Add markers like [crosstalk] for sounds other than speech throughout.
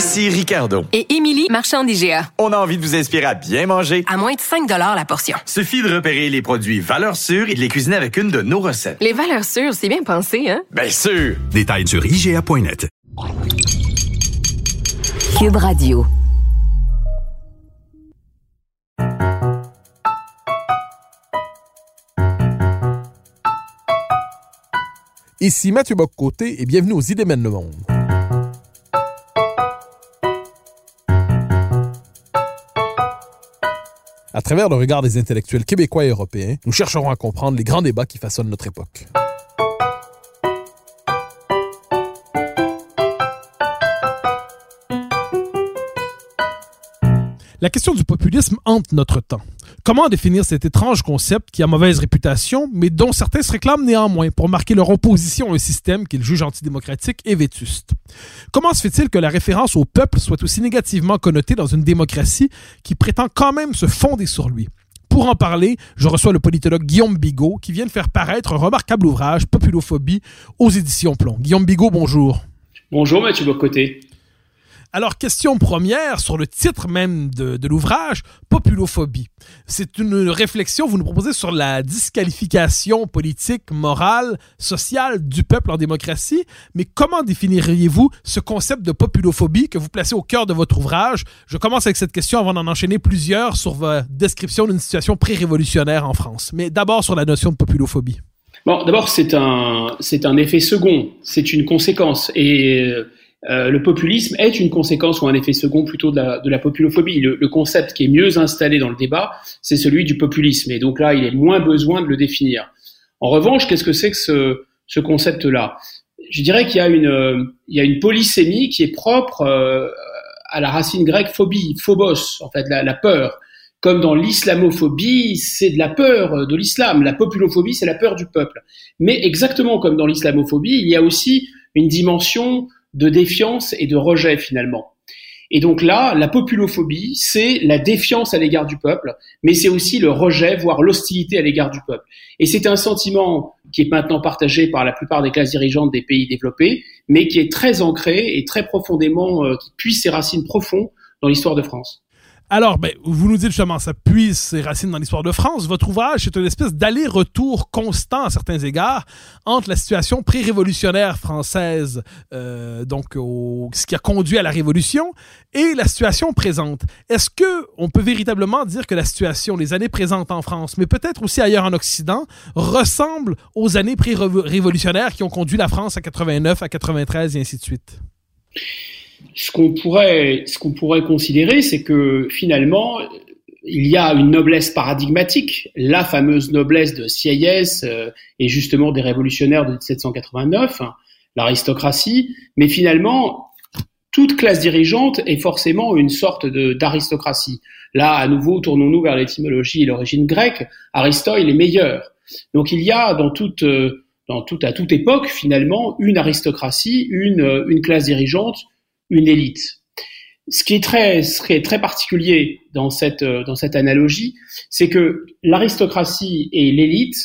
Ici Ricardo. Et Émilie, marchand d'IGA. On a envie de vous inspirer à bien manger. À moins de 5 la portion. Suffit de repérer les produits valeurs sûres et de les cuisiner avec une de nos recettes. Les valeurs sûres, c'est bien pensé, hein? Bien sûr! Détails sur IGA.net. Cube Radio. Ici Mathieu Boccoté et bienvenue aux Idées mènent le monde. À travers le regard des intellectuels québécois et européens, nous chercherons à comprendre les grands débats qui façonnent notre époque. La question du populisme hante notre temps. Comment définir cet étrange concept qui a mauvaise réputation, mais dont certains se réclament néanmoins pour marquer leur opposition à un système qu'ils jugent antidémocratique et vétuste? Comment se fait-il que la référence au peuple soit aussi négativement connotée dans une démocratie qui prétend quand même se fonder sur lui? Pour en parler, je reçois le politologue Guillaume Bigot qui vient de faire paraître un remarquable ouvrage, Populophobie, aux éditions Plomb. Guillaume Bigot, bonjour. Bonjour Mathieu Bocoté. Alors, question première sur le titre même de, l'ouvrage, Populophobie. C'est une réflexion, vous nous proposez sur la disqualification politique, morale, sociale du peuple en démocratie. Mais comment définiriez-vous ce concept de populophobie que vous placez au cœur de votre ouvrage? Je commence avec cette question avant d'en enchaîner plusieurs sur votre description d'une situation pré-révolutionnaire en France. Mais d'abord sur la notion de populophobie. Bon, d'abord, c'est un, c'est un effet second, c'est une conséquence. Et euh, le populisme est une conséquence ou un effet second plutôt de la, de la populophobie. Le, le, concept qui est mieux installé dans le débat, c'est celui du populisme. Et donc là, il est moins besoin de le définir. En revanche, qu'est-ce que c'est que ce, ce concept-là? Je dirais qu'il y a une, il y a une polysémie qui est propre euh, à la racine grecque phobie, phobos, en fait, la, la peur. Comme dans l'islamophobie, c'est de la peur de l'islam. La populophobie, c'est la peur du peuple. Mais exactement comme dans l'islamophobie, il y a aussi une dimension de défiance et de rejet finalement. Et donc là, la populophobie, c'est la défiance à l'égard du peuple, mais c'est aussi le rejet, voire l'hostilité à l'égard du peuple. Et c'est un sentiment qui est maintenant partagé par la plupart des classes dirigeantes des pays développés, mais qui est très ancré et très profondément, euh, qui puise ses racines profondes dans l'histoire de France. Alors, ben, vous nous dites justement, ça puise ses racines dans l'histoire de France. Votre ouvrage, c'est une espèce d'aller-retour constant à certains égards entre la situation pré-révolutionnaire française, euh, donc ce qui a conduit à la Révolution, et la situation présente. Est-ce que on peut véritablement dire que la situation, les années présentes en France, mais peut-être aussi ailleurs en Occident, ressemble aux années pré-révolutionnaires qui ont conduit la France à 89, à 93 et ainsi de suite? Ce qu'on pourrait, considérer, c'est que finalement, il y a une noblesse paradigmatique, la fameuse noblesse de Sieyès euh, et justement des révolutionnaires de 1789, hein, l'aristocratie, mais finalement, toute classe dirigeante est forcément une sorte d'aristocratie. Là, à nouveau, tournons-nous vers l'étymologie et l'origine grecque. Aristote est meilleur. Donc il y a euh, à toute époque, finalement, une aristocratie, une, une classe dirigeante, une élite. Ce qui est très, très particulier dans cette, dans cette analogie, c'est que l'aristocratie et l'élite,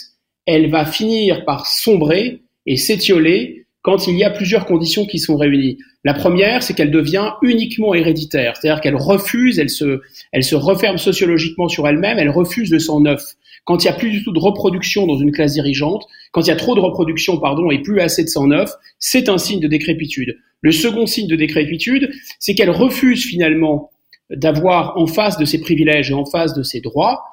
elle va finir par sombrer et s'étioler quand il y a plusieurs conditions qui sont réunies. La première, c'est qu'elle devient uniquement héréditaire, c'est-à-dire qu'elle refuse, elle se, elle se referme sociologiquement sur elle-même, elle refuse le sang neuf. Quand il y a plus du tout de reproduction dans une classe dirigeante, quand il y a trop de reproduction, pardon, et plus assez de sang neuf, c'est un signe de décrépitude. Le second signe de décrépitude, c'est qu'elle refuse finalement d'avoir en face de ses privilèges et en face de ses droits,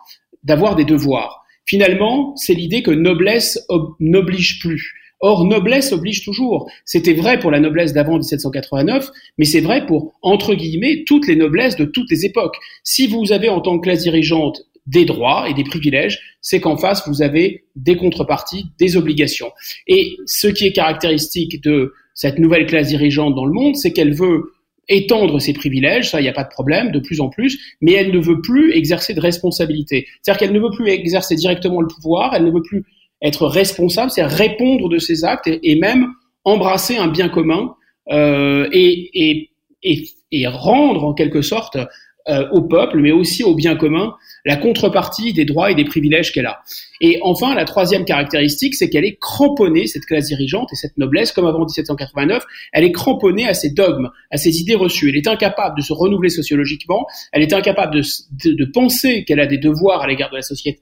d'avoir des devoirs. Finalement, c'est l'idée que noblesse n'oblige plus. Or, noblesse oblige toujours. C'était vrai pour la noblesse d'avant 1789, mais c'est vrai pour, entre guillemets, toutes les noblesses de toutes les époques. Si vous avez en tant que classe dirigeante des droits et des privilèges, c'est qu'en face, vous avez des contreparties, des obligations. Et ce qui est caractéristique de cette nouvelle classe dirigeante dans le monde, c'est qu'elle veut étendre ses privilèges, ça, il n'y a pas de problème, de plus en plus, mais elle ne veut plus exercer de responsabilité. C'est-à-dire qu'elle ne veut plus exercer directement le pouvoir, elle ne veut plus être responsable, c'est répondre de ses actes et, même embrasser un bien commun euh, et, et, et, rendre en quelque sorte euh, au peuple, mais aussi au bien commun, la contrepartie des droits et des privilèges qu'elle a. Et enfin, la troisième caractéristique, c'est qu'elle est cramponnée, cette classe dirigeante et cette noblesse, comme avant 1789, elle est cramponnée à ses dogmes, à ses idées reçues. Elle est incapable de se renouveler sociologiquement, elle est incapable de, de, penser qu'elle a des devoirs à l'égard de la société,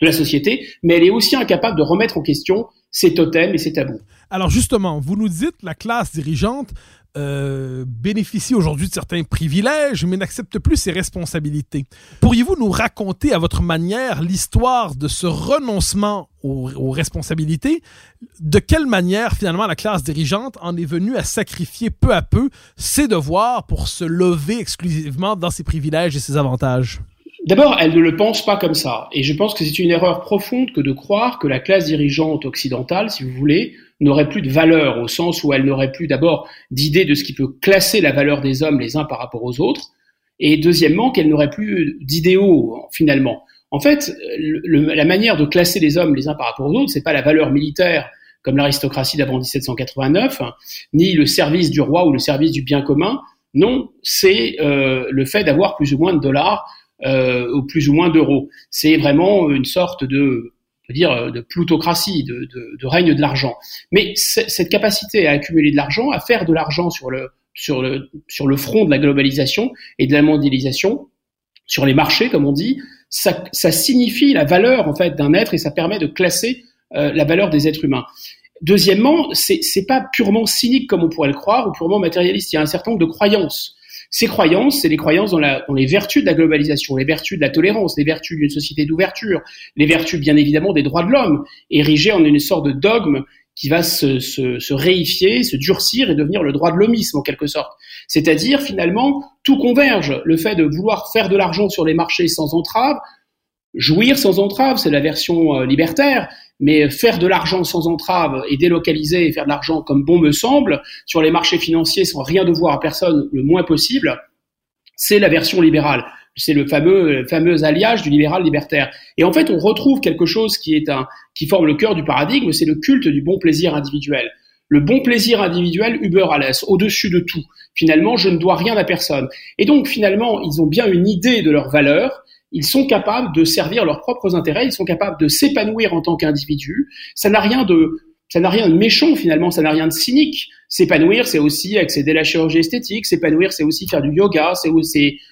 de la société, mais elle est aussi incapable de remettre en question ses totems et ses tabous. Alors justement, vous nous dites la classe dirigeante euh, bénéficie aujourd'hui de certains privilèges, mais n'accepte plus ses responsabilités. Pourriez-vous nous raconter à votre manière l'histoire de ce renoncement aux, responsabilités? De quelle manière finalement la classe dirigeante en est venue à sacrifier peu à peu ses devoirs pour se lever exclusivement dans ses privilèges et ses avantages? D'abord, elle ne le pense pas comme ça. Et je pense que c'est une erreur profonde que de croire que la classe dirigeante occidentale, si vous voulez, n'aurait plus de valeur au sens où elle n'aurait plus d'abord d'idée de ce qui peut classer la valeur des hommes les uns par rapport aux autres, et deuxièmement qu'elle n'aurait plus d'idéaux finalement. En fait, la manière de classer les hommes les uns par rapport aux autres, c'est pas la valeur militaire comme l'aristocratie d'avant 1789, hein, ni le service du roi ou le service du bien commun. Non, c'est euh, le fait d'avoir plus ou moins de dollars euh, ou plus ou moins d'euros. C'est vraiment une sorte de dire euh, de plutocratie, de, règne de l'argent. Mais cette capacité à accumuler de l'argent, à faire de l'argent sur le front de la globalisation et de la mondialisation, sur les marchés comme on dit, ça, ça signifie la valeur en fait d'un être et ça permet de classer euh, la valeur des êtres humains. Deuxièmement, c'est c'est pas purement cynique comme on pourrait le croire ou purement matérialiste. Il y a un certain nombre de croyances ces croyances, c'est les croyances dans, les vertus de la globalisation, les vertus de la tolérance, les vertus d'une société d'ouverture, les vertus bien évidemment des droits de l'homme, érigées en une sorte de dogme qui va se, se, se, réifier, se durcir et devenir le droit de l'homisme en quelque sorte. C'est-à-dire finalement tout converge. Le fait de vouloir faire de l'argent sur les marchés sans entrave, jouir sans entrave, c'est la version euh, libertaire, mais faire de l'argent sans entrave et délocaliser et faire de l'argent comme bon me semble sur les marchés financiers sans rien devoir à personne le moins possible, c'est la version libérale. C'est le fameux, fameux alliage du libéral libertaire. Et en fait, on retrouve quelque chose qui est un, qui forme le cœur du paradigme, c'est le culte du bon plaisir individuel. Le bon plaisir individuel, Uber alles, au-dessus de tout. Finalement, je ne dois rien à personne. Et donc, finalement, ils ont bien une idée de leur valeur, ils sont capables de servir leurs propres intérêts, ils sont capables de s'épanouir en tant qu'individus. Ça n'a rien de ça n'a rien de méchant finalement, ça n'a rien de cynique. S'épanouir, c'est aussi accéder à la chirurgie esthétique. S'épanouir, c'est aussi faire du yoga, c'est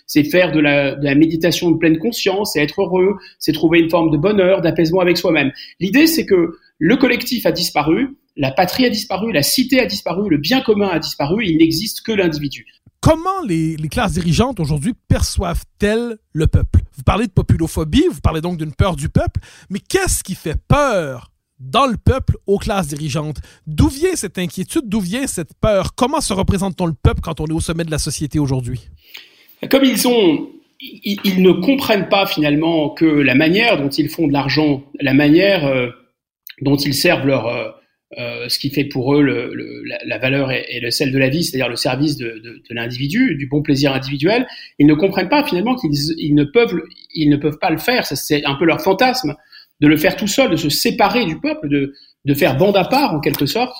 c'est faire de la, de la méditation de pleine conscience, c'est être heureux, c'est trouver une forme de bonheur, d'apaisement avec soi-même. L'idée, c'est que le collectif a disparu, la patrie a disparu, la cité a disparu, le bien commun a disparu, il n'existe que l'individu. Comment les, classes dirigeantes aujourd'hui perçoivent-elles le peuple? Vous parlez de populophobie, vous parlez donc d'une peur du peuple, mais qu'est-ce qui fait peur dans le peuple aux classes dirigeantes? D'où vient cette inquiétude? D'où vient cette peur? Comment se représente-t-on le peuple quand on est au sommet de la société aujourd'hui? Comme ils ont ils, ne comprennent pas finalement que la manière dont ils font de l'argent, la manière euh, dont ils servent leur, euh, euh, ce qui fait pour eux le, le, la, valeur et, et, le sel de la vie, c'est-à-dire le service de, de, de l'individu, du bon plaisir individuel, ils ne comprennent pas finalement qu'ils ils ne peuvent ils ne peuvent pas le faire. C'est un peu leur fantasme de le faire tout seul, de se séparer du peuple, de, de faire bande à part en quelque sorte.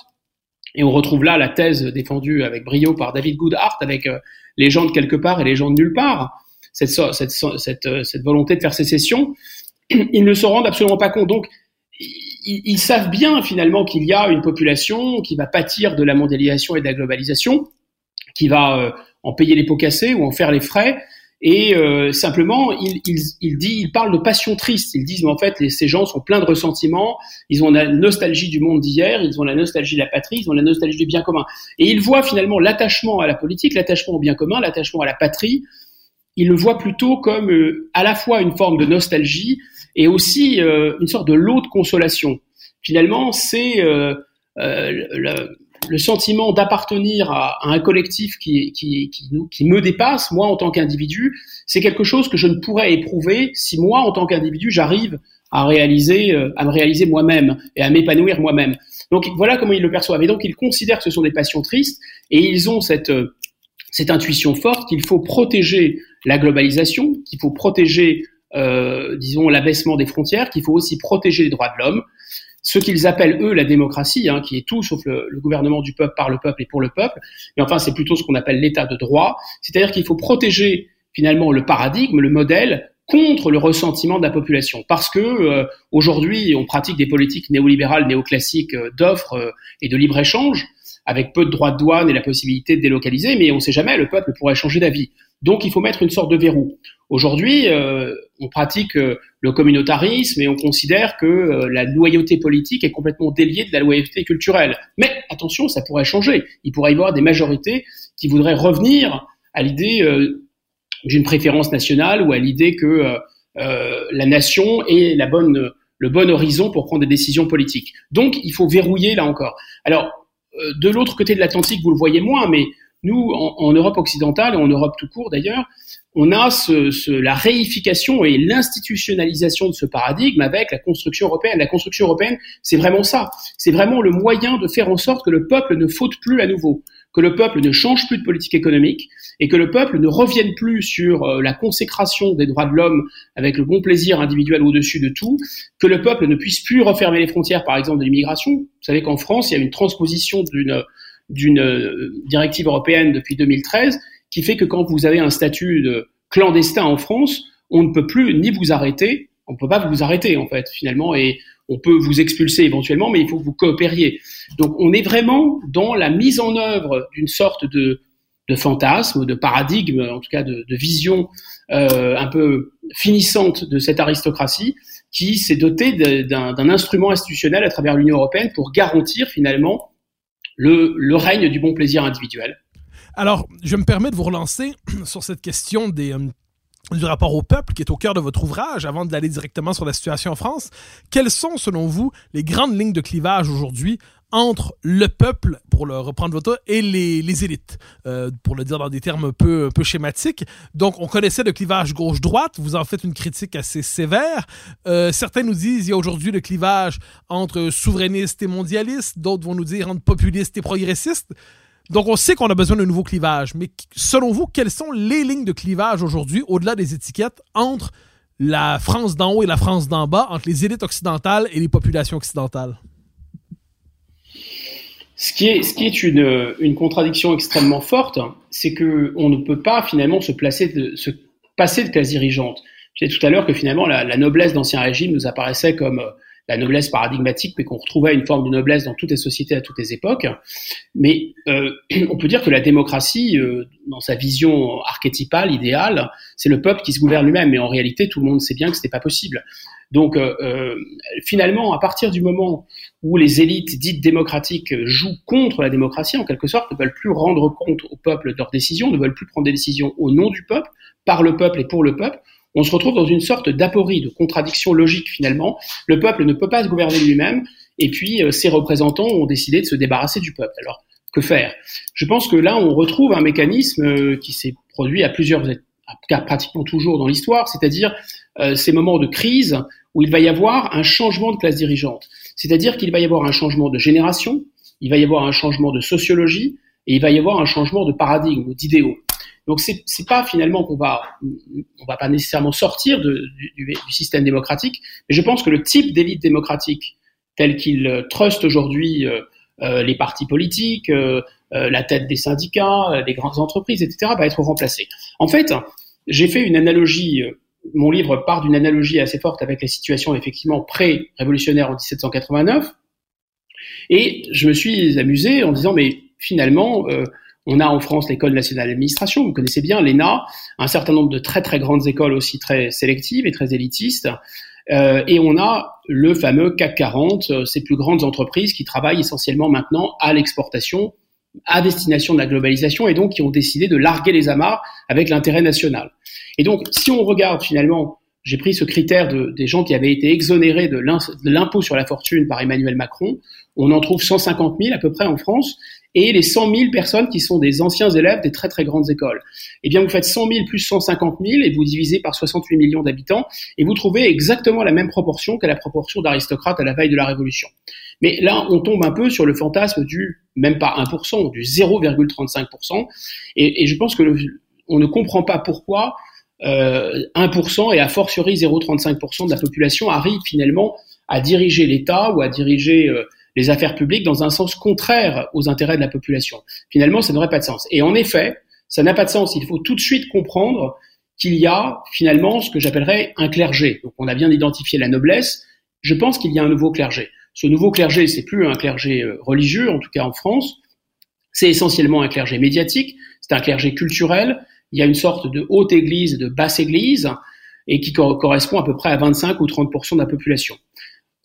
Et on retrouve là la thèse défendue avec brio par David Goodhart avec euh, les gens de quelque part et les gens de nulle part. Cette, cette, cette, euh, cette volonté de faire sécession, [clears throat] ils ne se rendent absolument pas compte. Donc ils, ils, savent bien finalement qu'il y a une population qui va pâtir de la mondialisation et de la globalisation, qui va euh, en payer les pots cassés ou en faire les frais. Et euh, simplement, ils il, il dit, il parle de passion triste. Ils disent, mais en fait, les, ces gens sont pleins de ressentiments. Ils ont la nostalgie du monde d'hier. Ils ont la nostalgie de la patrie. Ils ont la nostalgie du bien commun. Et ils voient finalement l'attachement à la politique, l'attachement au bien commun, l'attachement à la patrie. Ils le voient plutôt comme euh, à la fois une forme de nostalgie et aussi euh, une sorte de lot de consolation. Finalement, c'est euh, euh, le sentiment d'appartenir à, un collectif qui, qui, qui, nous, qui me dépasse, moi en tant qu'individu, c'est quelque chose que je ne pourrais éprouver si moi en tant qu'individu j'arrive à réaliser, à me réaliser moi-même et à m'épanouir moi-même. Donc voilà comment ils le perçoivent. Et donc ils considèrent que ce sont des passions tristes et ils ont cette cette intuition forte qu'il faut protéger la globalisation, qu'il faut protéger, euh, disons, l'abaissement des frontières, qu'il faut aussi protéger les droits de l'homme, ce qu'ils appellent eux la démocratie, hein, qui est tout sauf le, le, gouvernement du peuple par le peuple et pour le peuple. Mais enfin, c'est plutôt ce qu'on appelle l'état de droit, c'est-à-dire qu'il faut protéger finalement le paradigme, le modèle contre le ressentiment de la population. Parce que euh, aujourd'hui, on pratique des politiques néolibérales, néoclassiques euh, d'offres euh, et de libre-échange, avec peu de droits de douane et la possibilité de délocaliser, mais on ne sait jamais, le peuple pourrait changer d'avis. Donc il faut mettre une sorte de verrou. Aujourd'hui, on pratique le communautarisme et on considère que la loyauté politique est complètement déliée de la loyauté culturelle. Mais attention, ça pourrait changer. Il pourrait y avoir des majorités qui voudraient revenir à l'idée d'une préférence nationale ou à l'idée que euh, euh, la nation est la bonne, le bon horizon pour prendre des décisions politiques. Donc, il faut verrouiller là encore. Alors, euh, de l'autre côté de l'Atlantique, vous le voyez moins, mais nous, en, Europe occidentale et en Europe tout court d'ailleurs, on a ce, ce, la réification et l'institutionnalisation de ce paradigme avec la construction européenne. La construction européenne, c'est vraiment ça. C'est vraiment le moyen de faire en sorte que le peuple ne faute plus à nouveau que le peuple ne change plus de politique économique et que le peuple ne revienne plus sur euh, la consécration des droits de l'homme avec le bon plaisir individuel au-dessus de tout, que le peuple ne puisse plus refermer les frontières, par exemple, de l'immigration. Vous savez qu'en France, il y a une transposition d'une d'une euh, directive européenne depuis 2013 qui fait que quand vous avez un statut de clandestin en France, on ne peut plus ni vous arrêter, on ne peut pas vous arrêter en fait finalement, et on peut vous expulser éventuellement, mais il faut que vous coopériez. Donc on est vraiment dans la mise en œuvre d'une sorte de, fantasme, de paradigme, en tout cas de, vision euh, un peu finissante de cette aristocratie qui s'est dotée d'un instrument institutionnel à travers l'Union européenne pour garantir finalement le, le règne du bon plaisir individuel. Alors, je me permets de vous relancer [clears throat] sur cette question euh, du rapport au peuple qui est au cœur de votre ouvrage avant d'aller directement sur la situation en France. Quelles sont, selon vous, les grandes lignes de clivage aujourd'hui entre le peuple, pour le reprendre votre et les, les élites, euh, pour le dire dans des termes un peu, un peu schématiques. Donc, on connaissait le clivage gauche-droite, vous en faites une critique assez sévère. Euh, certains nous disent il y a aujourd'hui le clivage entre souverainistes et mondialistes, d'autres vont nous dire entre populistes et progressistes. Donc, on sait qu'on a besoin d'un nouveau clivage, mais selon vous, quelles sont les lignes de clivage aujourd'hui, au-delà des étiquettes, entre la France d'en haut et la France d'en bas, entre les élites occidentales et les populations occidentales? Ce qui est, une, contradiction extrêmement forte, c'est que on ne peut pas finalement se placer de, se passer de classe dirigeante. J'ai dit tout à l'heure que finalement la noblesse d'ancien régime nous apparaissait comme la noblesse paradigmatique, mais qu'on retrouvait une forme de noblesse dans toutes les sociétés à toutes les époques. Mais euh, [clears throat] on peut dire que la démocratie, euh, dans sa vision archétypale, idéale, c'est le peuple qui se gouverne lui-même. Mais en réalité, tout le monde sait bien que ce n'est pas possible. Donc, euh, euh, finalement, à partir du moment où les élites dites démocratiques jouent contre la démocratie, en quelque sorte, ne veulent plus rendre compte au peuple de leurs décisions, ne veulent plus prendre des décisions au nom du peuple, par le peuple et pour le peuple, on se retrouve dans une sorte d'aporie, de contradiction logique finalement. Le peuple ne peut pas se gouverner lui-même, et puis euh, ses représentants ont décidé de se débarrasser du peuple. Alors, que faire? Je pense que là, on retrouve un mécanisme euh, qui s'est produit à plusieurs, à pratiquement toujours dans l'histoire, c'est-à-dire euh, ces moments de crise où il va y avoir un changement de classe dirigeante. C'est-à-dire qu'il va y avoir un changement de génération, il va y avoir un changement de sociologie, et il va y avoir un changement de paradigme, d'idéaux. Donc c'est c'est pas finalement qu'on va on va pas nécessairement sortir de, du, du, système démocratique, mais je pense que le type d'élite démocratique tel qu'il euh, truste aujourd'hui euh, euh, les partis politiques, euh, euh la tête des syndicats, des grandes entreprises, etc., va être remplacé. En fait, j'ai fait une analogie. Mon livre part d'une analogie assez forte avec la situation effectivement pré-révolutionnaire en 1789, et je me suis amusé en disant mais finalement on a en France l'école nationale d'administration, vous connaissez bien l'ENA, un certain nombre de très très grandes écoles aussi très sélectives et très élitistes. Euh, et on a le fameux CAC 40, euh, ces plus grandes entreprises qui travaillent essentiellement maintenant à l'exportation, à destination de la globalisation, et donc qui ont décidé de larguer les amarres avec l'intérêt national. Et donc, si on regarde finalement, j'ai pris ce critère de, des gens qui avaient été exonérés de l'impôt sur la fortune par Emmanuel Macron, on en trouve 150 000 à peu près en France, et les 100 000 personnes qui sont des anciens élèves des très très grandes écoles. Eh bien, vous faites 100 000 plus 150 000 et vous divisez par 68 millions d'habitants et vous trouvez exactement la même proportion que la proportion d'aristocrates à la veille de la Révolution. Mais là, on tombe un peu sur le fantasme du même pas 1%, du 0,35%. Et, et, je pense que le, on ne comprend pas pourquoi euh, 1% et a fortiori 0,35% de la population arrive finalement à diriger l'État ou à diriger euh, les affaires publiques dans un sens contraire aux intérêts de la population. Finalement, ça n'aurait pas de sens. Et en effet, ça n'a pas de sens. Il faut tout de suite comprendre qu'il y a finalement ce que j'appellerais un clergé. Donc on a bien identifié la noblesse. Je pense qu'il y a un nouveau clergé. Ce nouveau clergé, c'est plus un clergé euh, religieux, en tout cas en France. C'est essentiellement un clergé médiatique. C'est un clergé culturel. Il y a une sorte de haute église et de basse église et qui correspond à peu près à 25 ou 30 de la population.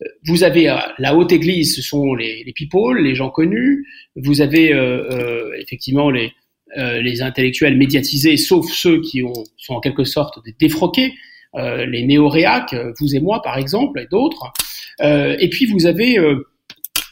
Euh, vous avez euh, la haute église, ce sont les, people, les gens connus. Vous avez euh, effectivement les, les intellectuels médiatisés, sauf ceux qui ont, sont en quelque sorte des défroqués, les néo-réacs, vous et moi par exemple, et d'autres. et puis vous avez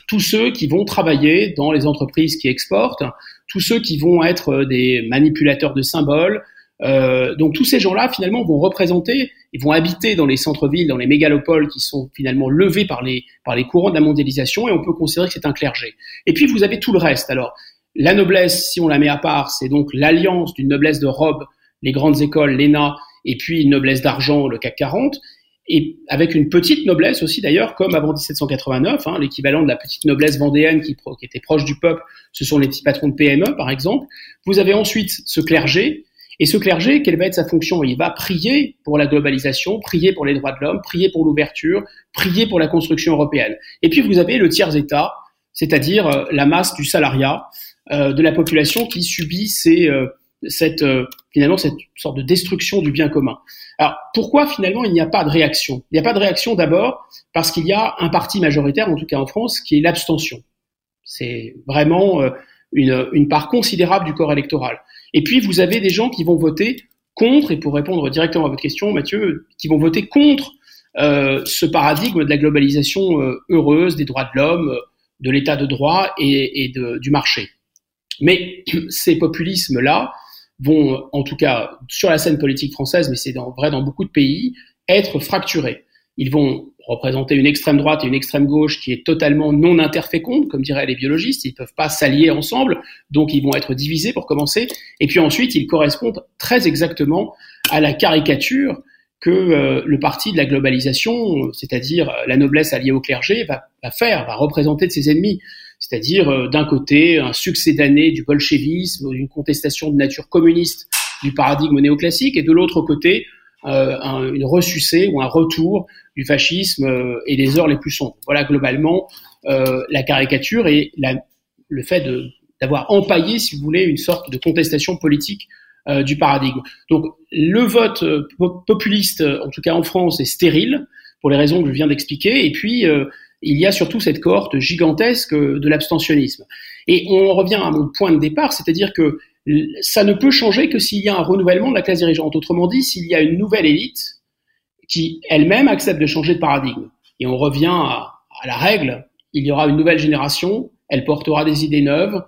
tous ceux qui vont travailler dans les entreprises qui exportent, tous ceux qui vont être des manipulateurs de symboles. Donc tous ces gens-là finalement vont représenter ils vont habiter dans les centres-villes, dans les mégalopoles qui sont finalement levés par les, par les courants de la mondialisation et on peut considérer que c'est un clergé. Et puis vous avez tout le reste. Alors, la noblesse, si on la met à part, c'est donc l'alliance d'une noblesse de robe, les grandes écoles, l'ENA, et puis une noblesse d'argent, le CAC 40, et avec une petite noblesse aussi d'ailleurs, comme avant 1789, hein, l'équivalent de la petite noblesse vendéenne qui, qui était proche du peuple, ce sont les petits patrons de PME par exemple. Vous avez ensuite ce clergé et ce clergé, quelle va être sa fonction? Il va prier pour la globalisation, prier pour les droits de l'homme, prier pour l'ouverture, prier pour la construction européenne. Et puis vous avez le tiers-État, c'est-à-dire euh, la masse du salariat euh, de la population qui subit ces, euh, cette, finalement cette sorte de destruction du bien commun. Alors pourquoi finalement il n'y a pas de réaction? Il n'y a pas de réaction d'abord parce qu'il y a un parti majoritaire, en tout cas en France, qui est l'abstention. C'est vraiment une, une part considérable du corps électoral. Et puis, vous avez des gens qui vont voter contre, et pour répondre directement à votre question, Mathieu, qui vont voter contre euh, ce paradigme de la globalisation euh, heureuse des droits de l'homme, de l'état de droit et, du marché. Mais [clears throat] ces populismes-là vont, en tout cas sur la scène politique française, mais c'est vrai dans beaucoup de pays, être fracturés. Ils vont représenter une extrême droite et une extrême gauche qui est totalement non interféconde, comme diraient les biologistes. Ils ne peuvent pas s'allier ensemble, donc ils vont être divisés pour commencer. Et puis ensuite, ils correspondent très exactement à la caricature que euh, le parti de la globalisation, c'est-à-dire euh, la noblesse alliée au clergé, va, faire, va représenter de ses ennemis. C'est-à-dire, euh, d'un côté, un succès d'année du bolchevisme, d'une contestation de nature communiste du paradigme néoclassique, et de l'autre côté, euh, une ressucée ou un retour du fascisme euh, et des heures les plus sombres. Voilà globalement euh, la caricature et la, le fait d'avoir empaillé, si vous voulez, une sorte de contestation politique euh, du paradigme. Donc le vote euh, populiste, en tout cas en France, est stérile pour les raisons que je viens d'expliquer. Et puis il y a surtout cette cohorte gigantesque de l'abstentionnisme. Et on revient à mon point de départ, c'est-à-dire que ça ne peut changer que s'il y a un renouvellement de la classe dirigeante. Autrement dit, s'il y a une nouvelle élite qui elle-même accepte de changer de paradigme. Et on revient à, la règle, il y aura une nouvelle génération, elle portera des idées neuves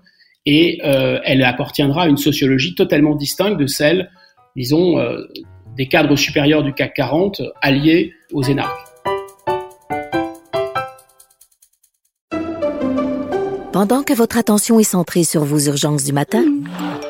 et euh, elle appartiendra à une sociologie totalement distincte de celle, disons, euh, des cadres supérieurs du CAC 40 alliés aux énarques. Pendant que votre attention est centrée sur vos urgences du matin,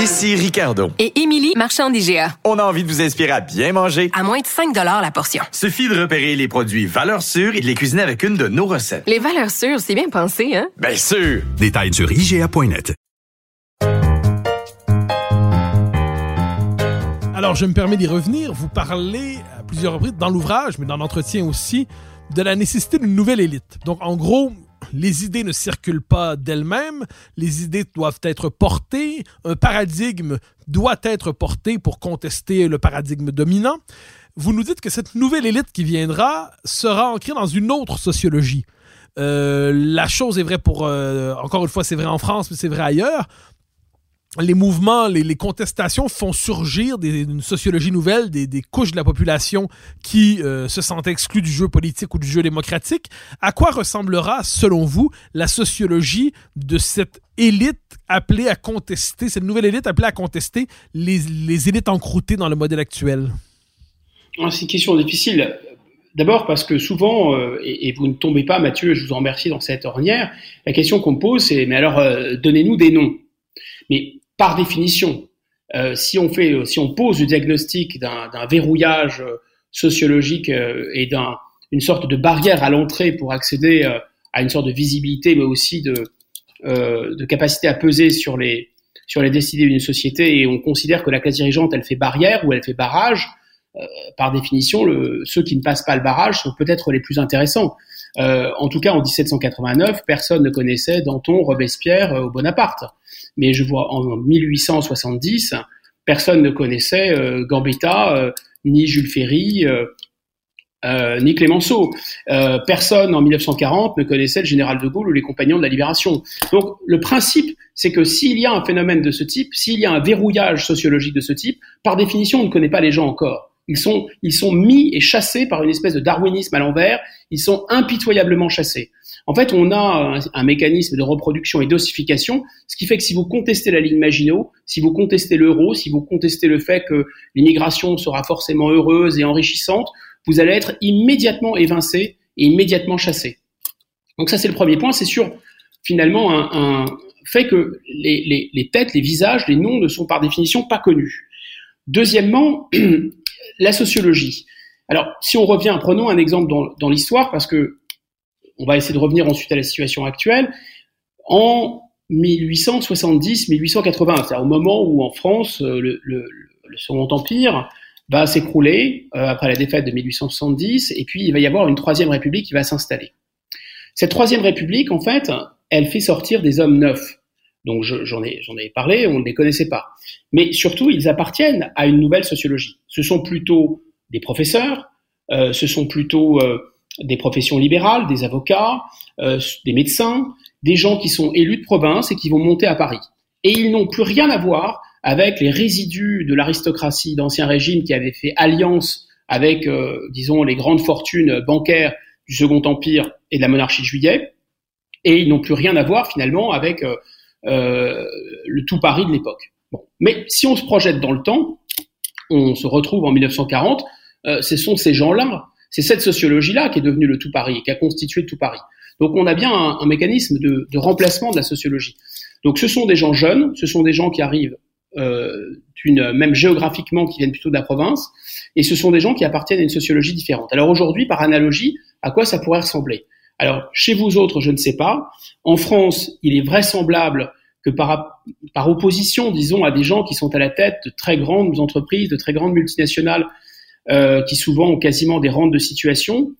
Ici Ricardo. Et Émilie, marchand d'IGA. On a envie de vous inspirer à bien manger. À moins de 5 la portion. Suffit de repérer les produits valeurs sûres et de les cuisiner avec une de nos recettes. Les valeurs sûres, c'est bien pensé, hein? Bien sûr! Détails sur IGA.net. Alors, je me permets d'y revenir. Vous parlez à plusieurs reprises dans l'ouvrage, mais dans l'entretien aussi, de la nécessité d'une nouvelle élite. Donc, en gros, les idées ne circulent pas d'elles-mêmes, les idées doivent être portées, un paradigme doit être porté pour contester le paradigme dominant. Vous nous dites que cette nouvelle élite qui viendra sera ancrée dans une autre sociologie. Euh, la chose est vraie pour, euh, encore une fois, c'est vrai en France, mais c'est vrai ailleurs les mouvements, les, contestations font surgir des, une sociologie nouvelle, des, couches de la population qui euh, se sentent exclues du jeu politique ou du jeu démocratique. À quoi ressemblera, selon vous, la sociologie de cette élite appelée à contester, cette nouvelle élite appelée à contester les, les élites encroûtées dans le modèle actuel? Ah, C'est une question difficile. D'abord parce que souvent, euh, et, vous ne tombez pas, Mathieu, je vous en remercie dans cette ornière, la question qu'on me pose, c'est mais alors, euh, donnez-nous des noms. Mais par définition, euh, si on fait, si on pose le diagnostic d'un verrouillage euh, sociologique euh, et d'une sorte de barrière à l'entrée pour accéder à une sorte de visibilité, mais aussi de, capacité à peser sur les sur d'une société, et on considère que la classe dirigeante, elle fait barrière ou elle fait barrage, par définition, ceux qui ne passent pas le barrage sont peut-être les plus intéressants. En tout cas, en 1789, personne ne connaissait Danton, Robespierre ou Bonaparte mais je vois en 1870, personne ne connaissait euh, Gambetta, euh, ni Jules Ferry, euh, ni Clémenceau. personne en 1940 ne connaissait le général de Gaulle ou les compagnons de la Libération. Donc le principe, c'est que s'il y a un phénomène de ce type, s'il y a un verrouillage sociologique de ce type, par définition, on ne connaît pas les gens encore. Ils sont, mis et chassés par une espèce de darwinisme à l'envers. Ils sont impitoyablement chassés. En fait, on a un, mécanisme de reproduction et d'ossification, ce qui fait que si vous contestez la ligne Maginot, si vous contestez l'euro, si vous contestez le fait que l'immigration sera forcément heureuse et enrichissante, vous allez être immédiatement évincé et immédiatement chassé. Donc ça, c'est le premier point. C'est sûr, finalement, un, fait que les, têtes, les visages, les noms ne sont par définition pas connus. Deuxièmement, [clears throat] la sociologie. Alors, si on revient, prenons un exemple dans, l'histoire, parce que on va essayer de revenir ensuite à la situation actuelle. En 1870-1880, c'est-à-dire au moment où en France, euh, le, Second Empire va s'écrouler euh, après la défaite de 1870, et puis il va y avoir une troisième république qui va s'installer. Cette troisième république, en fait, elle fait sortir des hommes neufs. Donc j'en ai, ai parlé, on ne les connaissait pas. Mais surtout, ils appartiennent à une nouvelle sociologie. Ce sont plutôt des professeurs, euh, ce sont plutôt des professions libérales, des avocats, euh, des médecins, des gens qui sont élus de province et qui vont monter à Paris. Et ils n'ont plus rien à voir avec les résidus de l'aristocratie d'Ancien Régime qui avait fait alliance avec, euh, disons, les grandes fortunes bancaires du Second Empire et de la monarchie de Juillet. Et ils n'ont plus rien à voir finalement avec euh, le tout Paris de l'époque. Bon. Mais si on se projette dans le temps, on se retrouve en 1940, ce sont ces gens-là c'est cette sociologie-là qui est devenue le tout Paris et qui a constitué tout Paris. Donc on a bien un, mécanisme de, remplacement de la sociologie. Donc ce sont des gens jeunes, ce sont des gens qui arrivent euh, même géographiquement qui viennent plutôt de la province, et ce sont des gens qui appartiennent à une sociologie différente. Alors aujourd'hui, par analogie, à quoi ça pourrait ressembler? Alors chez vous autres, je ne sais pas. En France, il est vraisemblable que par, opposition, disons, à des gens qui sont à la tête de très grandes entreprises, de très grandes multinationales euh, qui souvent ont quasiment des rentes de situation,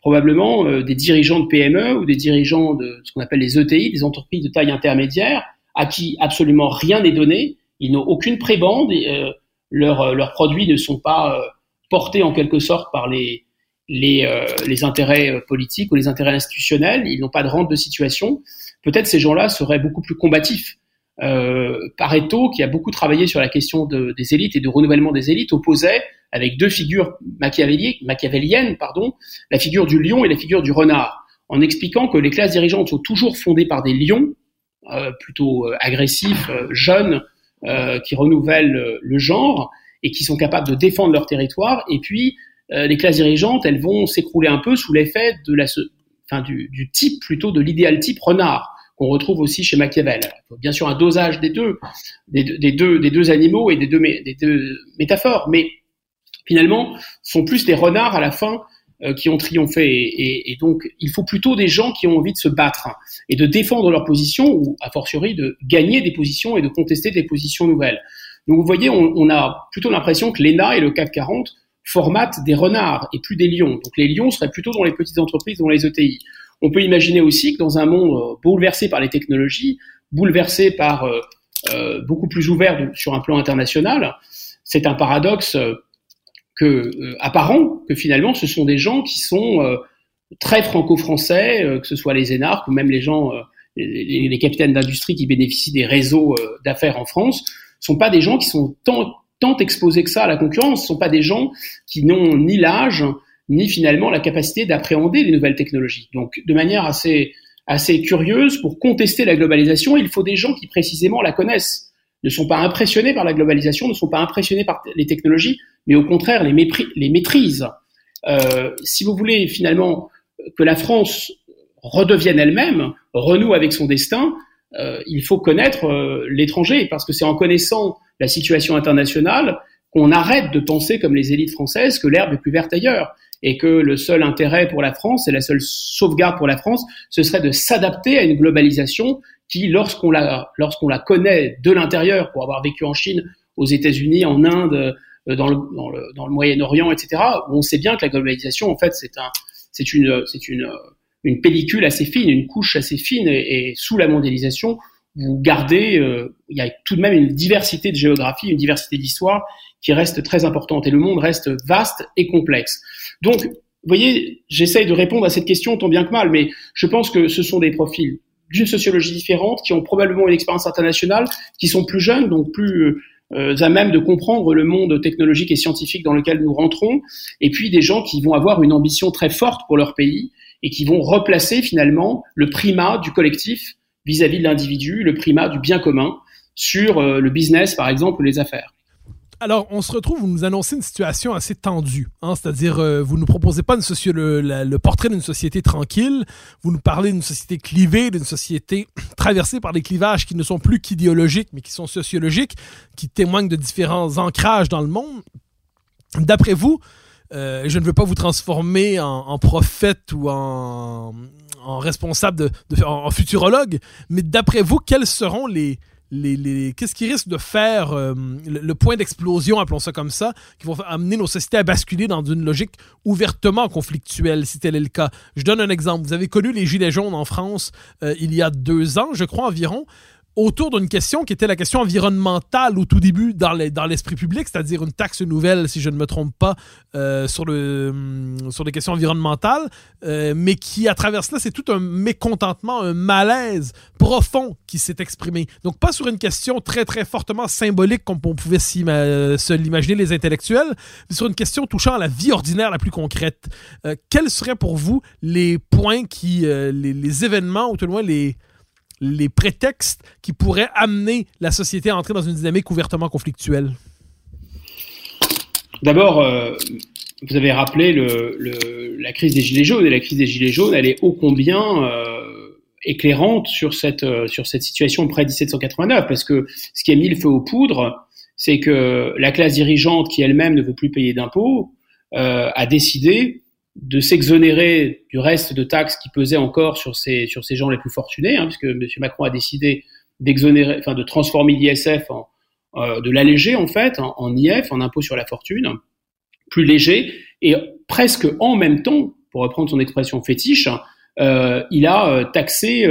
probablement euh, des dirigeants de PME ou des dirigeants de ce qu'on appelle les ETI, des entreprises de taille intermédiaire, à qui absolument rien n'est donné, ils n'ont aucune prébande, euh, leurs, leurs produits ne sont pas portés en quelque sorte par les, les, les intérêts politiques ou les intérêts institutionnels, ils n'ont pas de rente de situation. Peut-être ces gens-là seraient beaucoup plus combatifs. Euh, Pareto, qui a beaucoup travaillé sur la question de, des élites et de renouvellement des élites, opposait avec deux figures machiavéliennes, pardon, la figure du lion et la figure du renard, en expliquant que les classes dirigeantes sont toujours fondées par des lions, euh, plutôt euh, agressifs, euh, jeunes, qui renouvellent le genre et qui sont capables de défendre leur territoire. Et puis, les classes dirigeantes, elles vont s'écrouler un peu sous l'effet de la, enfin, du, du type plutôt de l'idéal type renard qu'on retrouve aussi chez Machiavel. Bien sûr un dosage des deux, des, deux, des deux animaux et des deux, des deux métaphores, mais finalement, sont plus des renards à la fin euh, qui ont triomphé. Et, et, donc, il faut plutôt des gens qui ont envie de se battre et de défendre leur position, ou a fortiori de gagner des positions et de contester des positions nouvelles. Donc, vous voyez, on, on a plutôt l'impression que l'ENA et le CAC 40 formatent des renards et plus des lions. Donc, les lions seraient plutôt dans les petites entreprises, dans les ETI. On peut imaginer aussi que dans un monde bouleversé par les technologies, bouleversé par beaucoup plus ouvert sur un plan international, c'est un paradoxe que apparent que finalement ce sont des gens qui sont très franco-français, que ce soit les énarques ou même les gens les, les capitaines d'industrie qui bénéficient des réseaux d'affaires en France sont pas des gens qui sont tant, tant exposés que ça à la concurrence, ce sont pas des gens qui n'ont ni l'âge, ni finalement la capacité d'appréhender les nouvelles technologies. Donc, de manière assez, assez curieuse, pour contester la globalisation, il faut des gens qui précisément la connaissent, ne sont pas impressionnés par la globalisation, ne sont pas impressionnés par les technologies, mais au contraire les, les maîtrisent. Euh, si vous voulez finalement que la France redevienne elle-même, renoue avec son destin, il faut connaître euh, l'étranger, parce que c'est en connaissant la situation internationale qu'on arrête de penser comme les élites françaises que l'herbe est plus verte ailleurs et que le seul intérêt pour la France et la seule sauvegarde pour la France, ce serait de s'adapter à une globalisation qui, lorsqu'on la, lorsqu'on la connaît de l'intérieur, pour avoir vécu en Chine, aux États-Unis, en Inde, euh, dans le, dans le, dans le Moyen-Orient, etc., on sait bien que la globalisation, en fait, c'est un, c'est une, c'est une, une pellicule assez fine, une couche assez fine, et, sous la mondialisation, vous gardez, euh, il y a tout de même une diversité de géographie, une diversité d'histoire qui reste très importante, et le monde reste vaste et complexe. Donc, vous voyez, j'essaye de répondre à cette question tant bien que mal, mais je pense que ce sont des profils d'une sociologie différente, qui ont probablement une expérience internationale, qui sont plus jeunes, donc plus euh, à même de comprendre le monde technologique et scientifique dans lequel nous rentrons, et puis des gens qui vont avoir une ambition très forte pour leur pays et qui vont replacer finalement le primat du collectif vis-à-vis de l'individu, le primat du bien commun sur euh, le business par exemple ou les affaires. Alors, on se retrouve, vous nous annoncez une situation assez tendue, hein, c'est-à-dire euh, vous ne nous proposez pas une le, le, portrait d'une société tranquille, vous nous parlez d'une société clivée, d'une société [clears throat] traversée par des clivages qui ne sont plus qu'idéologiques, mais qui sont sociologiques, qui témoignent de différents ancrages dans le monde. D'après vous, euh, je ne veux pas vous transformer en, prophète ou en, responsable de, en, futurologue, mais d'après vous, quels seront les, les, qu'est-ce qui risque de faire euh, le, point d'explosion, appelons ça comme ça, qui vont amener nos sociétés à basculer dans une logique ouvertement conflictuelle, si tel est le cas? Je donne un exemple. Vous avez connu les Gilets jaunes en France euh, il y a deux ans, je crois environ autour d'une question qui était la question environnementale au tout début dans l'esprit public, c'est-à-dire une taxe nouvelle, si je ne me trompe pas, euh, sur, le, hum, les questions environnementales, euh, mais qui, à travers cela, c'est tout un mécontentement, un malaise profond qui s'est exprimé. Donc, pas sur une question très, très fortement symbolique comme on pouvait se l'imaginer les intellectuels, mais sur une question touchant à la vie ordinaire la plus concrète. Euh, quels seraient pour vous les points qui, les, les événements, ou tout le moins les les prétextes qui pourraient amener la société à entrer dans une dynamique ouvertement conflictuelle? D'abord, euh, vous avez rappelé la crise des Gilets jaunes, et la crise des Gilets jaunes, elle est ô combien euh, éclairante sur cette, euh, sur cette situation près-1789, parce que ce qui a mis le feu aux poudres, c'est que la classe dirigeante, qui elle-même ne veut plus payer d'impôts, a décidé de s'exonérer du reste de taxes qui pesaient encore sur ces, gens les plus fortunés, hein, puisque M. Macron a décidé d'exonérer, enfin de transformer l'ISF en, euh, de l'alléger en fait en, IF, en impôt sur la fortune, plus léger, et presque en même temps, pour reprendre son expression fétiche, euh, il a euh, taxé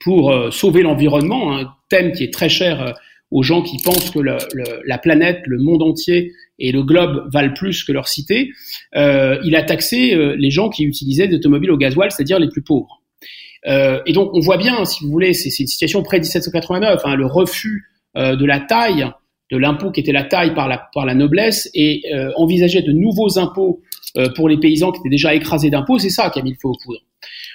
pour sauver l'environnement, un thème qui est très cher aux gens qui pensent que la planète, le monde entier et le globe valent plus que leur cité, euh, il a taxé euh, les gens qui utilisaient des automobiles au gasoil, c'est-à-dire les plus pauvres. Euh, et donc on voit bien, si vous voulez, c'est une situation près 1789, hein, le refus euh, de la taille, de l'impôt qui était la taille par la, par la noblesse, et euh, envisager de nouveaux impôts pour les paysans qui étaient déjà écrasés d'impôts, c'est ça qui a mis le feu aux.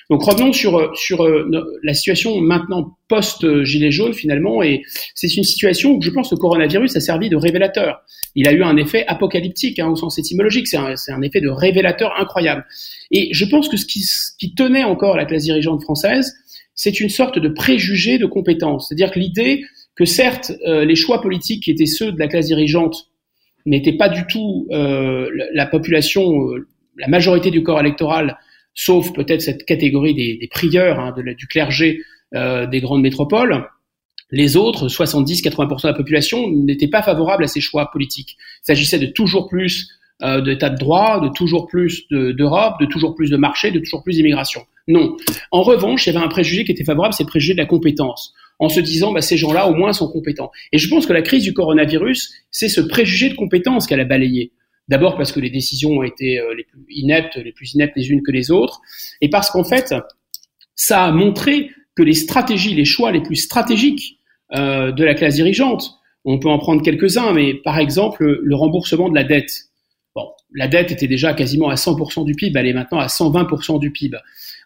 Donc revenons sur, sur euh, la situation maintenant post-gilet jaune finalement, et c'est une situation où je pense que le coronavirus a servi de révélateur. Il a eu un effet apocalyptique hein, au sens étymologique, c'est un, un, effet de révélateur incroyable. Et je pense que ce qui, qui tenait encore la classe dirigeante française, c'est une sorte de préjugé de compétence. C'est-à-dire que l'idée que certes euh, les choix politiques qui étaient ceux de la classe dirigeante n'étaient pas du tout euh, la, population, euh, la majorité du corps électoral sauf peut-être cette catégorie des, des prieurs, hein, de du clergé euh, des grandes métropoles. Les autres, 70-80% de la population, n'étaient pas favorables à ces choix politiques. Il s'agissait de toujours plus euh, d'état de droit, de toujours plus d'Europe, de, toujours plus de marché, de toujours plus d'immigration. Non. En revanche, il y avait un préjugé qui était favorable, c'est le préjugé de la compétence en se disant bah, ces gens-là au moins sont compétents. Et je pense que la crise du coronavirus, c'est ce préjugé de compétence qu'elle a balayé. D'abord parce que les décisions ont été euh, les plus ineptes, les plus ineptes les unes que les autres, et parce qu'en fait, ça a montré que les stratégies, les choix les plus stratégiques euh, de la classe dirigeante, on peut en prendre quelques-uns, mais par exemple le remboursement de la dette. Bon, la dette était déjà quasiment à 100% du PIB, elle est maintenant à 120% du PIB.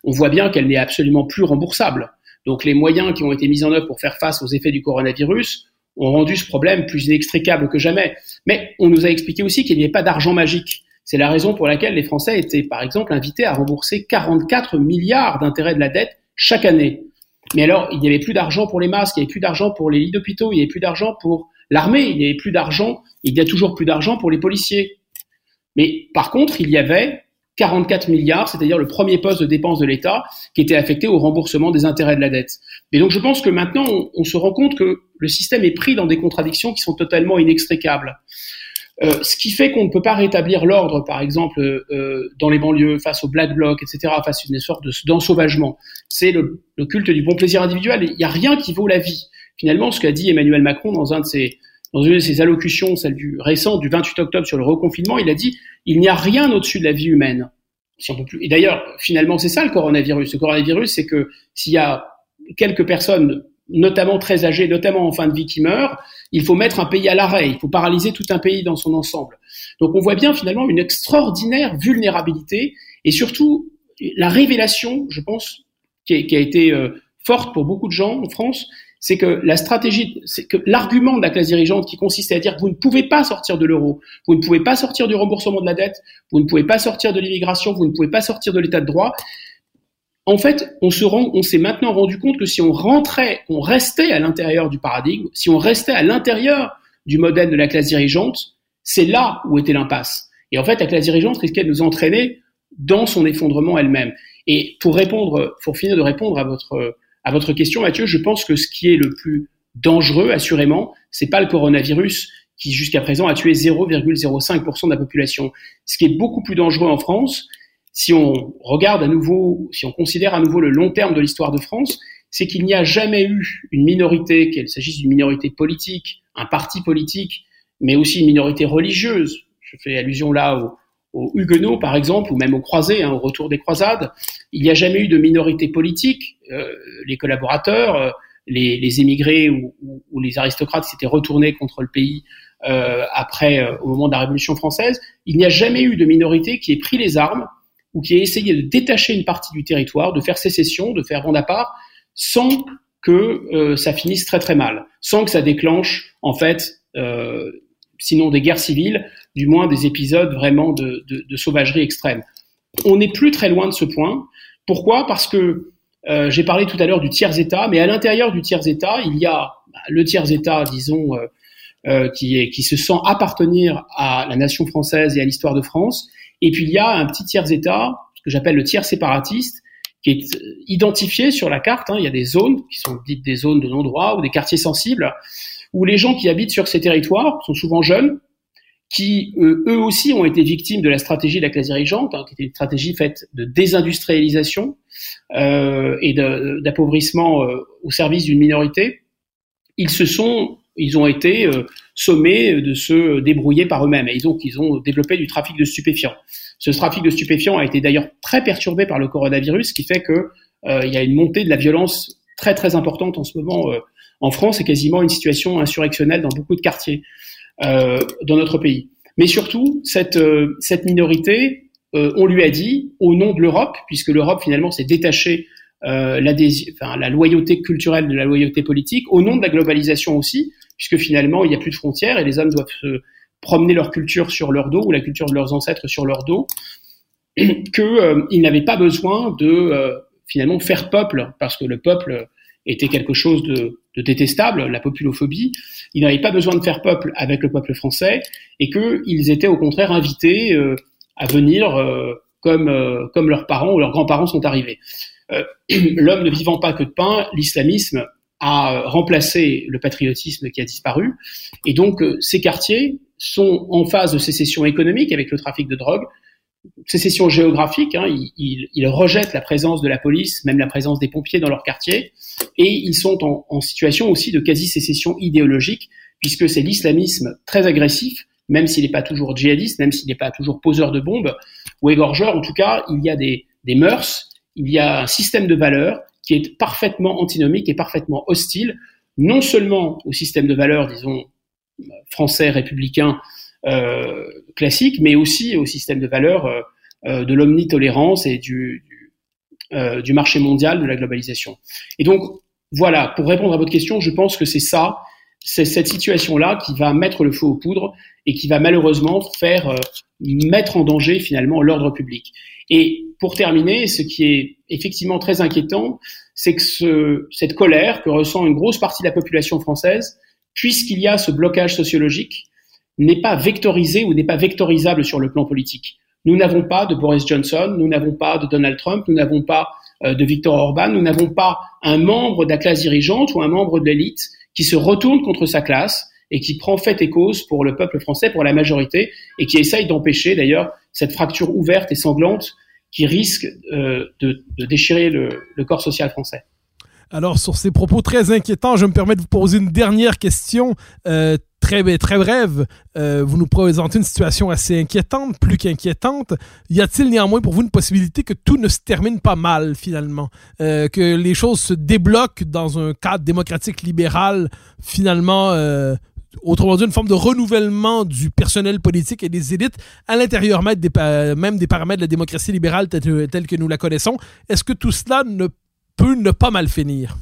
On voit bien qu'elle n'est absolument plus remboursable. Donc les moyens qui ont été mis en œuvre pour faire face aux effets du coronavirus ont rendu ce problème plus inextricable que jamais. Mais on nous a expliqué aussi qu'il n'y avait pas d'argent magique. C'est la raison pour laquelle les Français étaient, par exemple, invités à rembourser 44 milliards d'intérêts de la dette chaque année. Mais alors, il n'y avait plus d'argent pour les masques, il n'y avait plus d'argent pour les lits d'hôpitaux, il n'y avait plus d'argent pour l'armée, il n'y avait plus d'argent, il y a toujours plus d'argent pour les policiers. Mais par contre, il y avait 44 milliards, c'est-à-dire le premier poste de dépense de l'État qui était affecté au remboursement des intérêts de la dette. Et donc je pense que maintenant, on, se rend compte que le système est pris dans des contradictions qui sont totalement inextricables. Euh, ce qui fait qu'on ne peut pas rétablir l'ordre, par exemple, euh, dans les banlieues, face au black bloc, etc., face à une sorte d'ensauvagement. C'est le, culte du bon plaisir individuel. Il n'y a rien qui vaut la vie. Finalement, ce qu'a dit Emmanuel Macron dans un de ses dans une de ses allocutions, celle du récent du 28 octobre sur le reconfinement, il a dit il n'y a rien au-dessus de la vie humaine. Et d'ailleurs, finalement, c'est ça le coronavirus. Le coronavirus, c'est que s'il y a quelques personnes, notamment très âgées, notamment en fin de vie, qui meurent, il faut mettre un pays à l'arrêt. Il faut paralyser tout un pays dans son ensemble. Donc, on voit bien finalement une extraordinaire vulnérabilité et surtout la révélation, je pense, qui a, qui a été euh, forte pour beaucoup de gens en France, c'est que la stratégie, c'est que l'argument de la classe dirigeante qui consistait à dire que vous ne pouvez pas sortir de l'euro, vous ne pouvez pas sortir du remboursement de la dette, vous ne pouvez pas sortir de l'immigration, vous ne pouvez pas sortir de l'état de droit. En fait, on on s'est maintenant rendu compte que si on rentrait, on restait à l'intérieur du paradigme, si on restait à l'intérieur du modèle de la classe dirigeante, c'est là où était l'impasse. Et en fait, la classe dirigeante risquait de nous entraîner dans son effondrement elle-même. Et pour répondre, pour finir de répondre à votre à votre question, Mathieu, je pense que ce qui est le plus dangereux, assurément, c'est pas le coronavirus qui jusqu'à présent a tué 0,05% de la population. Ce qui est beaucoup plus dangereux en France, si on regarde à nouveau, si on considère à nouveau le long terme de l'histoire de France, c'est qu'il n'y a jamais eu une minorité, qu'il s'agisse d'une minorité politique, un parti politique, mais aussi une minorité religieuse. Je fais allusion là au, aux Huguenots, par exemple, ou même aux croisés, hein, au retour des croisades. Il n'y a jamais eu de minorité politique. Euh, les collaborateurs, euh, les, les, émigrés ou, ou, les aristocrates s'étaient retournés contre le pays euh, après, euh, au moment de la Révolution française. Il n'y a jamais eu de minorité qui ait pris les armes ou qui ait essayé de détacher une partie du territoire, de faire sécession, de faire bande à part, sans que ça finisse très très mal, sans que ça déclenche en fait, sinon des guerres civiles, du moins des épisodes vraiment de, sauvagerie extrême. On n'est plus très loin de ce point. Pourquoi? Parce que euh, j'ai parlé tout à l'heure du tiers-État, mais à l'intérieur du tiers-État, il y a bah, le tiers-État, disons, euh, euh, qui, est, qui se sent appartenir à la nation française et à l'histoire de France, et puis il y a un petit tiers-État, ce que j'appelle le tiers séparatiste, qui est identifié sur la carte. Hein. il y a des zones qui sont dites des zones de non-droit ou des quartiers sensibles, où les gens qui habitent sur ces territoires sont souvent jeunes, qui euh, eux aussi ont été victimes de la stratégie de la classe dirigeante, hein, qui était une stratégie faite de désindustrialisation euh, et d'appauvrissement euh, au service d'une minorité. Ils se sont, ils ont été euh, sommés de se débrouiller par eux-mêmes et ont, ils ont développé du trafic de stupéfiants. Ce trafic de stupéfiants a été d'ailleurs très perturbé par le coronavirus, ce qui fait que il y a une montée de la violence très très importante en ce moment en France et quasiment une situation insurrectionnelle dans beaucoup de quartiers. Euh, dans notre pays. Mais surtout, cette, euh, cette minorité, euh, on lui a dit, au nom de l'Europe, puisque l'Europe finalement s'est détachée euh, la, enfin, la loyauté culturelle de la loyauté politique, au nom de la globalisation aussi, puisque finalement il n'y a plus de frontières et les hommes doivent se promener leur culture sur leur dos ou la culture de leurs ancêtres sur leur dos, [clears throat] qu'ils n'avaient pas besoin de finalement faire peuple, parce que le peuple était quelque chose de, de détestable, la populophobie. Ils n'avaient pas besoin de faire peuple avec le peuple français et qu'ils étaient au contraire invités euh, à venir euh, comme, euh, comme leurs parents ou leurs grands-parents sont arrivés. [clears throat] L'homme ne vivant pas que de pain, l'islamisme à remplacer le patriotisme qui a disparu. Et donc, ces quartiers sont en phase de sécession économique avec le trafic de drogue, sécession géographique. Hein, ils, ils, rejettent la présence de la police, même la présence des pompiers dans leur quartier, et ils sont en, en situation aussi de quasi-sécession idéologique, puisque c'est l'islamisme très agressif, même s'il n'est pas toujours djihadiste, même s'il n'est pas toujours poseur de bombes ou égorgeur. En tout cas, il y a des, des mœurs, il y a un système de valeurs qui est parfaitement antinomique et parfaitement hostile, non seulement au système de valeurs, disons, français républicain euh, classique, mais aussi au système de valeurs euh, euh, de l'omnitolérance et du, marché mondial, de la globalisation. Et donc, voilà, pour répondre à votre question, je pense que c'est ça, c'est cette situation-là qui va mettre le feu aux poudres et qui va malheureusement faire mettre en danger finalement l'ordre public. Et pour terminer, ce qui est effectivement très inquiétant, c'est que ce, cette colère que ressent une grosse partie de la population française, puisqu'il y a ce blocage sociologique, n'est pas vectorisé ou n'est pas vectorisable sur le plan politique. Nous n'avons pas de Boris Johnson, nous n'avons pas de Donald Trump, nous n'avons pas euh, de Viktor Orban, nous n'avons pas un membre de la classe dirigeante ou un membre de l'élite qui se retourne contre sa classe et qui prend fait et cause pour le peuple français, pour la majorité, et qui essaye d'empêcher d'ailleurs cette fracture ouverte et sanglante qui risque euh, de, déchirer le corps social français. Alors, sur ces propos très inquiétants, je me permets de vous poser une dernière question euh, très, très brève. Euh, vous nous présentez une situation assez inquiétante, plus qu'inquiétante. Y a-t-il néanmoins pour vous une possibilité que tout ne se termine pas mal, finalement? Euh, que les choses se débloquent dans un cadre démocratique libéral, finalement, autrement dit, une forme de renouvellement du personnel politique et des élites à l'intérieur même des, paramètres de la démocratie libérale telle que nous la connaissons? Est-ce que tout cela ne peut ne pas mal finir.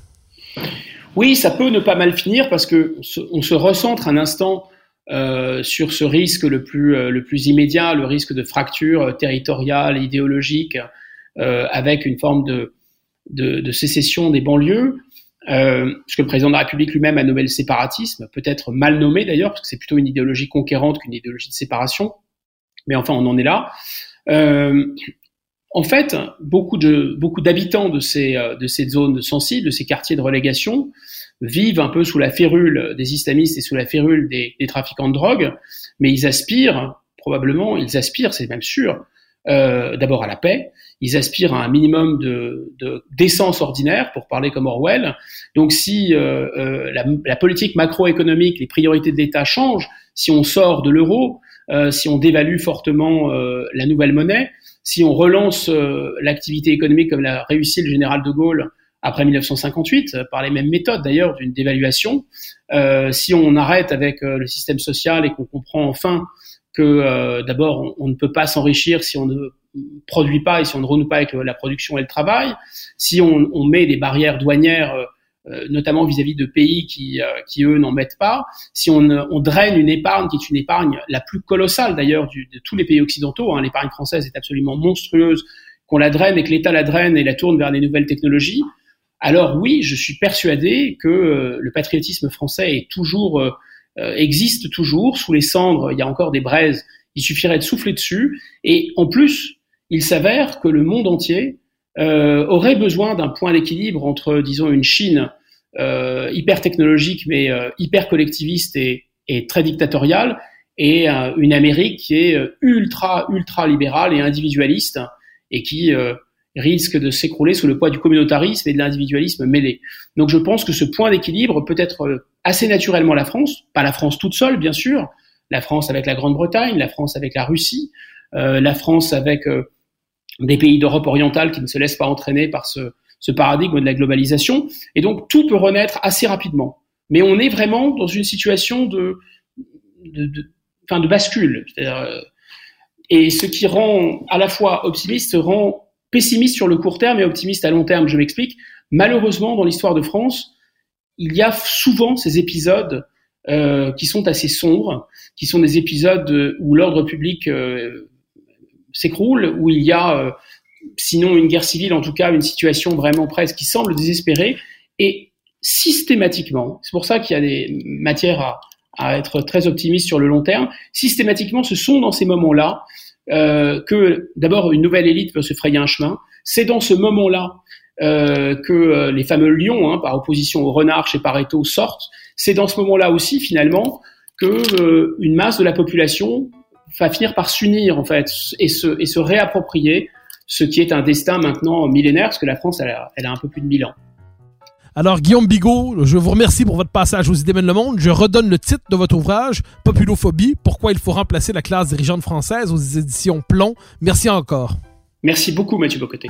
Oui, ça peut ne pas mal finir parce que on se recentre un instant euh, sur ce risque le plus euh, le plus immédiat, le risque de fracture territoriale, idéologique, euh, avec une forme de, de, sécession des banlieues. Ce que le président de la République lui-même a nommé le séparatisme, peut-être mal nommé d'ailleurs, parce que c'est plutôt une idéologie conquérante qu'une idéologie de séparation. Mais enfin, on en est là. En fait, beaucoup d'habitants de ces euh, de ces zones sensibles, de ces quartiers de relégation, vivent un peu sous la férule des islamistes et sous la férule des, trafiquants de drogue, mais ils aspirent probablement, ils aspirent, c'est même sûr, euh, d'abord à la paix. Ils aspirent à un minimum de, de d'essence ordinaire, pour parler comme Orwell. Donc, si euh, la, la, politique macroéconomique, les priorités de l'État changent, si on sort de l'euro, si on dévalue fortement la nouvelle monnaie, si on relance euh, l'activité économique comme l'a réussi le général de Gaulle après 1958, euh, par les mêmes méthodes d'ailleurs d'une dévaluation, euh, si on arrête avec le système social et qu'on comprend enfin que d'abord on, ne peut pas s'enrichir si on ne produit pas et si on ne renoue pas avec la production et le travail, si on, met des barrières douanières notamment vis-à-vis de pays qui, euh, qui eux n'en mettent pas. Si on, on, draine une épargne qui est une épargne la plus colossale d'ailleurs de tous les pays occidentaux, hein, l'épargne française est absolument monstrueuse, qu'on la draine et que l'État la draine et la tourne vers les nouvelles technologies, alors oui, je suis persuadé que euh, le patriotisme français est toujours euh, existe toujours sous les cendres. Il y a encore des braises. Il suffirait de souffler dessus. Et en plus, il s'avère que le monde entier euh, aurait besoin d'un point d'équilibre entre, disons, une Chine euh, hyper technologique mais euh, hyper collectiviste et, et, très dictatoriale, et euh, une Amérique qui est euh, ultra ultra libérale et individualiste et qui risque de s'écrouler sous le poids du communautarisme et de l'individualisme mêlé. Donc je pense que ce point d'équilibre peut être assez naturellement la France, pas la France toute seule bien sûr, la France avec la Grande-Bretagne, la France avec la Russie, euh, la France avec euh, des pays d'Europe orientale qui ne se laissent pas entraîner par ce, ce paradigme de la globalisation. Et donc tout peut renaître assez rapidement. Mais on est vraiment dans une situation de, de, de, enfin de bascule. Euh, et ce qui rend à la fois optimiste rend pessimiste sur le court terme et optimiste à long terme. Je m'explique. Malheureusement, dans l'histoire de France, il y a souvent ces épisodes euh, qui sont assez sombres, qui sont des épisodes où l'ordre public euh, s'écroule, où il y a, euh, sinon une guerre civile, en tout cas une situation vraiment presque qui semble désespérée, et systématiquement, c'est pour ça qu'il y a des matières à, à, être très optimiste sur le long terme, systématiquement, ce sont dans ces moments-là euh, que d'abord une nouvelle élite peut se frayer un chemin, c'est dans ce moment-là euh, que les fameux lions, hein, par opposition aux renards chez Pareto, sortent, c'est dans ce moment-là aussi finalement que une masse de la population va finir par s'unir en fait et se, et se réapproprier ce qui est un destin maintenant millénaire, parce que la France, elle a, elle a un peu plus de 1000 ans. Alors, Guillaume Bigot, je vous remercie pour votre passage aux idées mènent le monde. Je redonne le titre de votre ouvrage, Populophobie, pourquoi il faut remplacer la classe dirigeante française aux éditions Plomb. Merci encore. Merci beaucoup, Mathieu Bocoté.